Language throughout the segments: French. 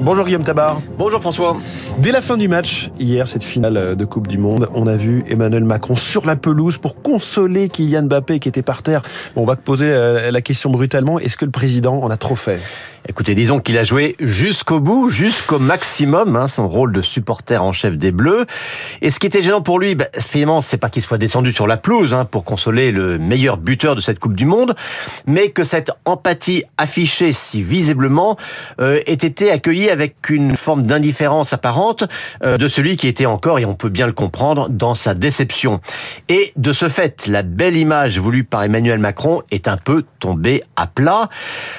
Bonjour Guillaume Tabar. Bonjour François. Dès la fin du match, hier, cette finale de Coupe du Monde, on a vu Emmanuel Macron sur la pelouse pour consoler Kylian Mbappé qui était par terre. Bon, on va poser euh, la question brutalement. Est-ce que le président en a trop fait? Écoutez, disons qu'il a joué jusqu'au bout, jusqu'au maximum, hein, son rôle de supporter en chef des Bleus. Et ce qui était gênant pour lui, bah, finalement, c'est pas qu'il soit descendu sur la pelouse hein, pour consoler le meilleur buteur de cette Coupe du Monde, mais que cette empathie affichée si visiblement euh, ait été accueillie avec une forme d'indifférence apparente euh, de celui qui était encore, et on peut bien le comprendre, dans sa déception. Et de ce fait, la belle image voulue par Emmanuel Macron est un peu tombée à plat.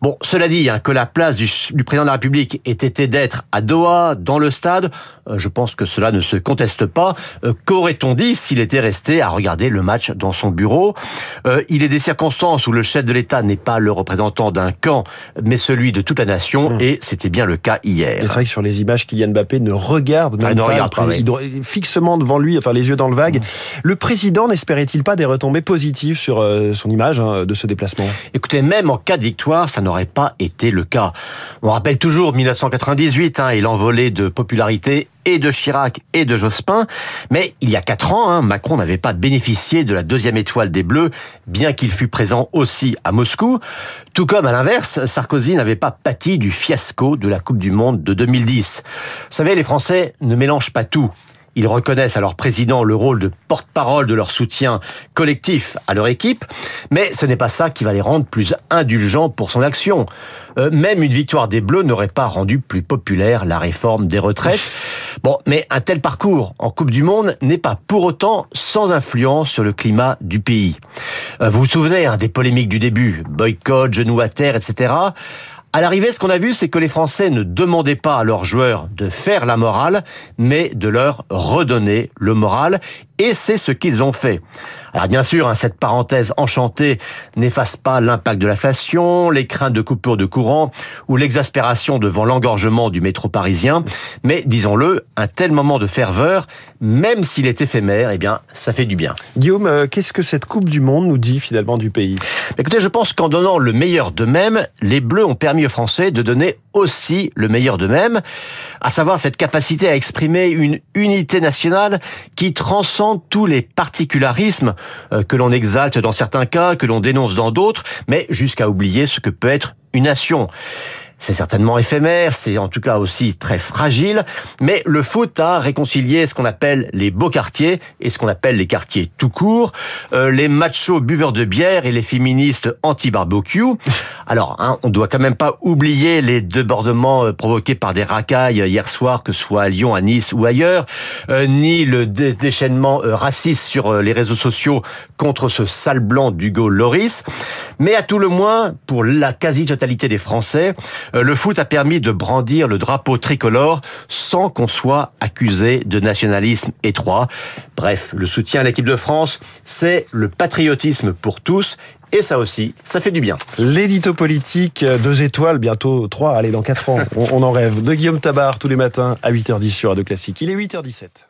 Bon, cela dit, hein, que la place du, du, président de la République ait été d'être à Doha, dans le stade, euh, je pense que cela ne se conteste pas. Euh, qu'aurait-on dit s'il était resté à regarder le match dans son bureau? Euh, Il est des circonstances où le chef de l'État n'est pas le représentant d'un camp, mais celui de toute la nation, mmh. et c'était bien le cas hier. C'est vrai que sur les images, Kylian Mbappé ne regarde même ah, ne pas, regarde pas il fixement devant lui, enfin les yeux dans le vague. Mmh. Le président n'espérait-il pas des retombées positives sur son image hein, de ce déplacement? Écoutez, même en cas de victoire, ça n'aurait pas été le cas. On rappelle toujours 1998 hein, et l'envolée de popularité et de Chirac et de Jospin. Mais il y a quatre ans, hein, Macron n'avait pas bénéficié de la deuxième étoile des Bleus, bien qu'il fût présent aussi à Moscou. Tout comme à l'inverse, Sarkozy n'avait pas pâti du fiasco de la Coupe du Monde de 2010. Vous savez, les Français ne mélangent pas tout. Ils reconnaissent à leur président le rôle de porte-parole de leur soutien collectif à leur équipe, mais ce n'est pas ça qui va les rendre plus indulgents pour son action. Euh, même une victoire des Bleus n'aurait pas rendu plus populaire la réforme des retraites. Bon, mais un tel parcours en Coupe du Monde n'est pas pour autant sans influence sur le climat du pays. Euh, vous vous souvenez hein, des polémiques du début, boycott, genoux à terre, etc. À l'arrivée, ce qu'on a vu, c'est que les Français ne demandaient pas à leurs joueurs de faire la morale, mais de leur redonner le moral. Et c'est ce qu'ils ont fait. Alors bien sûr, hein, cette parenthèse enchantée n'efface pas l'impact de l'inflation, les craintes de coupure de courant ou l'exaspération devant l'engorgement du métro parisien. Mais disons-le, un tel moment de ferveur, même s'il est éphémère, eh bien, ça fait du bien. Guillaume, euh, qu'est-ce que cette Coupe du Monde nous dit finalement du pays? Écoutez, je pense qu'en donnant le meilleur d'eux-mêmes, les Bleus ont permis aux Français de donner aussi le meilleur d'eux-mêmes, à savoir cette capacité à exprimer une unité nationale qui transcende tous les particularismes euh, que l'on exalte dans certains cas, que l'on dénonce dans d'autres, mais jusqu'à oublier ce que peut être une nation. C'est certainement éphémère, c'est en tout cas aussi très fragile, mais le foot a réconcilié ce qu'on appelle les beaux quartiers et ce qu'on appelle les quartiers tout court, euh, les machos buveurs de bière et les féministes anti-barbecue. Alors, hein, on doit quand même pas oublier les débordements euh, provoqués par des racailles hier soir, que ce soit à Lyon, à Nice ou ailleurs, euh, ni le dé déchaînement euh, raciste sur euh, les réseaux sociaux contre ce sale blanc d'Hugo Loris. Mais à tout le moins, pour la quasi-totalité des Français, le foot a permis de brandir le drapeau tricolore sans qu'on soit accusé de nationalisme étroit. Bref, le soutien à l'équipe de France, c'est le patriotisme pour tous et ça aussi, ça fait du bien. L'édito politique, deux étoiles, bientôt trois, allez, dans quatre ans, on, on en rêve. De Guillaume Tabar tous les matins à 8h10 sur Radio Classique. Il est 8h17.